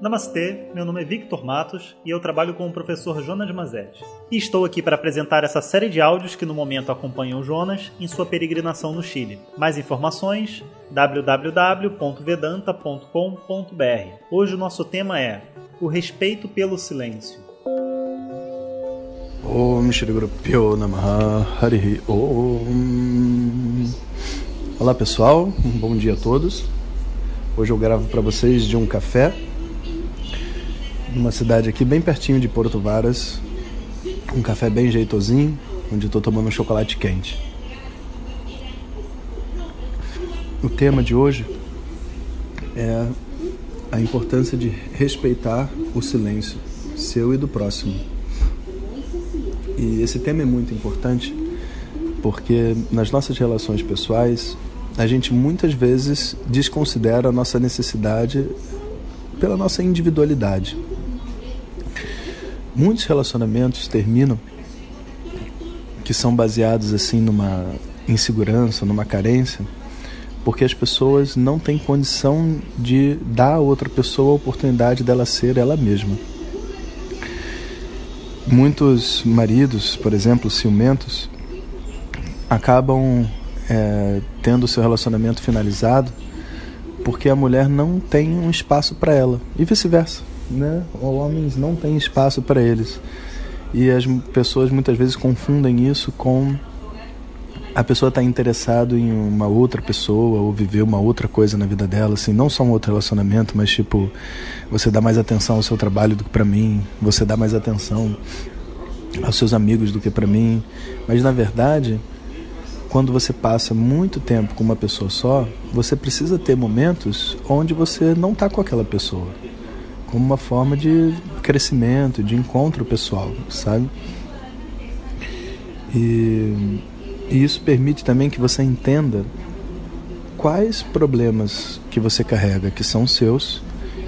Namastê, meu nome é Victor Matos e eu trabalho com o professor Jonas Mazetti. E estou aqui para apresentar essa série de áudios que no momento acompanham o Jonas em sua peregrinação no Chile. Mais informações www.vedanta.com.br. Hoje o nosso tema é o respeito pelo silêncio. Olá pessoal, um bom dia a todos. Hoje eu gravo para vocês de um café numa cidade aqui bem pertinho de Porto Varas, um café bem jeitosinho, onde estou tomando um chocolate quente. O tema de hoje é a importância de respeitar o silêncio seu e do próximo. E esse tema é muito importante porque nas nossas relações pessoais a gente muitas vezes desconsidera a nossa necessidade pela nossa individualidade. Muitos relacionamentos terminam que são baseados assim numa insegurança, numa carência, porque as pessoas não têm condição de dar a outra pessoa a oportunidade dela ser ela mesma. Muitos maridos, por exemplo, ciumentos, acabam é, tendo seu relacionamento finalizado porque a mulher não tem um espaço para ela e vice-versa né, homens não têm espaço para eles. E as pessoas muitas vezes confundem isso com a pessoa estar tá interessado em uma outra pessoa ou viver uma outra coisa na vida dela, assim, não só um outro relacionamento, mas tipo, você dá mais atenção ao seu trabalho do que para mim, você dá mais atenção aos seus amigos do que para mim. Mas na verdade, quando você passa muito tempo com uma pessoa só, você precisa ter momentos onde você não está com aquela pessoa como uma forma de crescimento, de encontro pessoal, sabe? E, e isso permite também que você entenda quais problemas que você carrega que são seus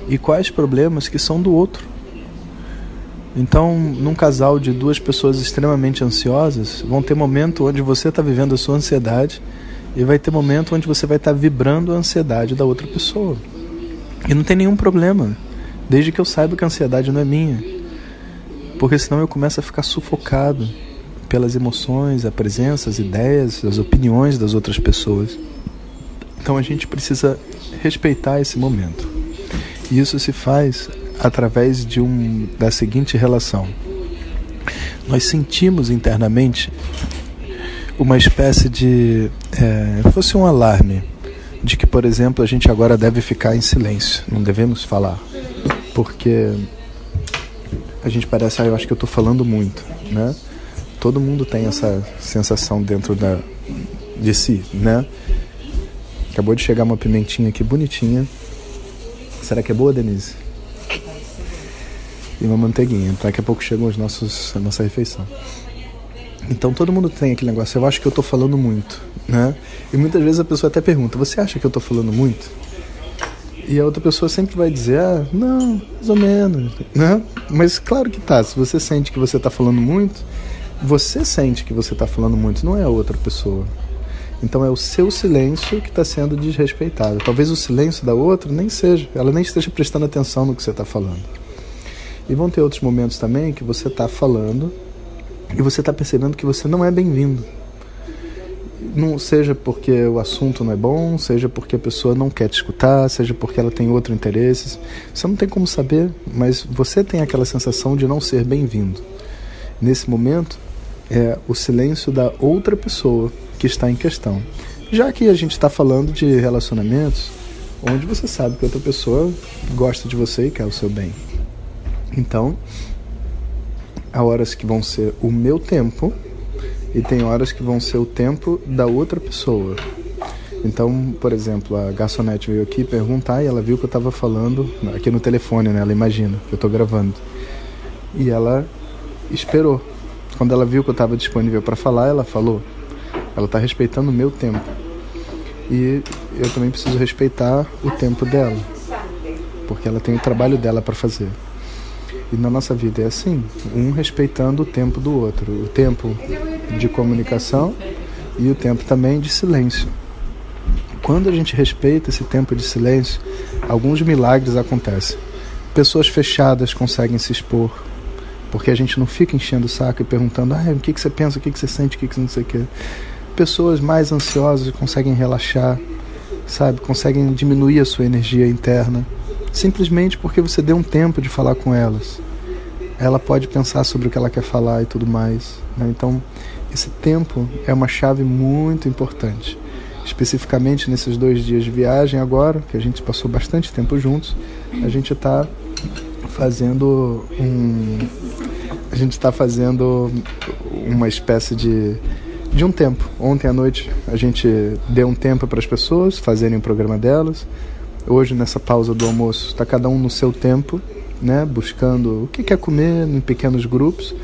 e quais problemas que são do outro. Então, num casal de duas pessoas extremamente ansiosas, vão ter momento onde você está vivendo a sua ansiedade e vai ter momento onde você vai estar tá vibrando a ansiedade da outra pessoa. E não tem nenhum problema desde que eu saiba que a ansiedade não é minha. Porque senão eu começo a ficar sufocado pelas emoções, a presença, as ideias, as opiniões das outras pessoas. Então a gente precisa respeitar esse momento. E isso se faz através de um da seguinte relação. Nós sentimos internamente uma espécie de é, fosse um alarme de que, por exemplo, a gente agora deve ficar em silêncio, não devemos falar porque a gente parece, ah, eu acho que eu estou falando muito, né? Todo mundo tem essa sensação dentro da, de si, né? Acabou de chegar uma pimentinha aqui bonitinha. Será que é boa, Denise? E uma manteiguinha. Daqui a pouco chegam os nossos, a nossa refeição. Então todo mundo tem aquele negócio, eu acho que eu estou falando muito, né? E muitas vezes a pessoa até pergunta, você acha que eu estou falando muito? E a outra pessoa sempre vai dizer, ah, não, mais ou menos, né? Mas claro que tá, se você sente que você está falando muito, você sente que você está falando muito, não é a outra pessoa. Então é o seu silêncio que está sendo desrespeitado. Talvez o silêncio da outra nem seja, ela nem esteja prestando atenção no que você está falando. E vão ter outros momentos também que você está falando e você está percebendo que você não é bem-vindo não seja porque o assunto não é bom, seja porque a pessoa não quer te escutar, seja porque ela tem outro interesse. Você não tem como saber, mas você tem aquela sensação de não ser bem-vindo. Nesse momento, é o silêncio da outra pessoa que está em questão. Já que a gente está falando de relacionamentos onde você sabe que outra pessoa gosta de você e quer o seu bem. Então, há horas que vão ser o meu tempo e tem horas que vão ser o tempo da outra pessoa. Então, por exemplo, a garçonete veio aqui perguntar e ela viu que eu estava falando aqui no telefone, né? Ela imagina que eu estou gravando. E ela esperou. Quando ela viu que eu estava disponível para falar, ela falou. Ela está respeitando o meu tempo. E eu também preciso respeitar o tempo dela, porque ela tem o trabalho dela para fazer. E na nossa vida é assim, um respeitando o tempo do outro, o tempo de comunicação e o tempo também de silêncio. Quando a gente respeita esse tempo de silêncio, alguns milagres acontecem. pessoas fechadas conseguem se expor, porque a gente não fica enchendo o saco e perguntando, ah, o que, que você pensa, o que, que você sente, o que, que você não sei o quê. Pessoas mais ansiosas conseguem relaxar, sabe? Conseguem diminuir a sua energia interna, simplesmente porque você deu um tempo de falar com elas. Ela pode pensar sobre o que ela quer falar e tudo mais. Né? Então, esse tempo é uma chave muito importante. Especificamente nesses dois dias de viagem agora, que a gente passou bastante tempo juntos, a gente está fazendo um. A gente está fazendo uma espécie de de um tempo. Ontem à noite a gente deu um tempo para as pessoas fazerem o programa delas. Hoje, nessa pausa do almoço, está cada um no seu tempo, né, buscando o que quer comer em pequenos grupos,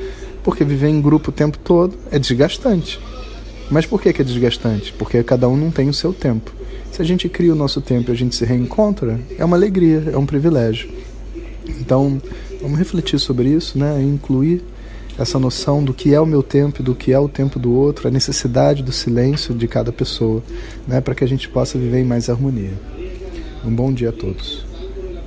porque viver em grupo o tempo todo é desgastante. Mas por que, que é desgastante? Porque cada um não tem o seu tempo. Se a gente cria o nosso tempo e a gente se reencontra, é uma alegria, é um privilégio. Então, vamos refletir sobre isso, né, incluir essa noção do que é o meu tempo e do que é o tempo do outro, a necessidade do silêncio de cada pessoa, né, para que a gente possa viver em mais harmonia. Um bom dia a todos.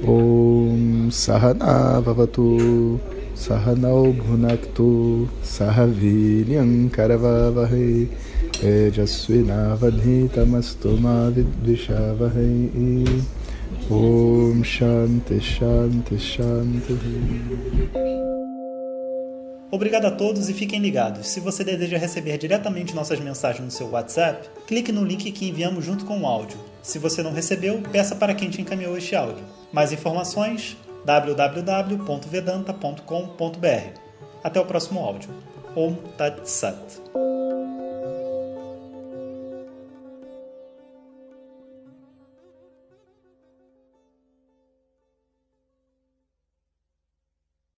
Om Sahana Vavatu Sahanau Bhunaktu Sahaviryam Karavavahe Tejasvinavadhitamastu Vidvishavahei Om Shanti Shanti Shanti Obrigado a todos e fiquem ligados. Se você deseja receber diretamente nossas mensagens no seu WhatsApp, clique no link que enviamos junto com o áudio. Se você não recebeu, peça para quem te encaminhou este áudio. Mais informações www.vedanta.com.br. Até o próximo áudio. Om Tat Sat.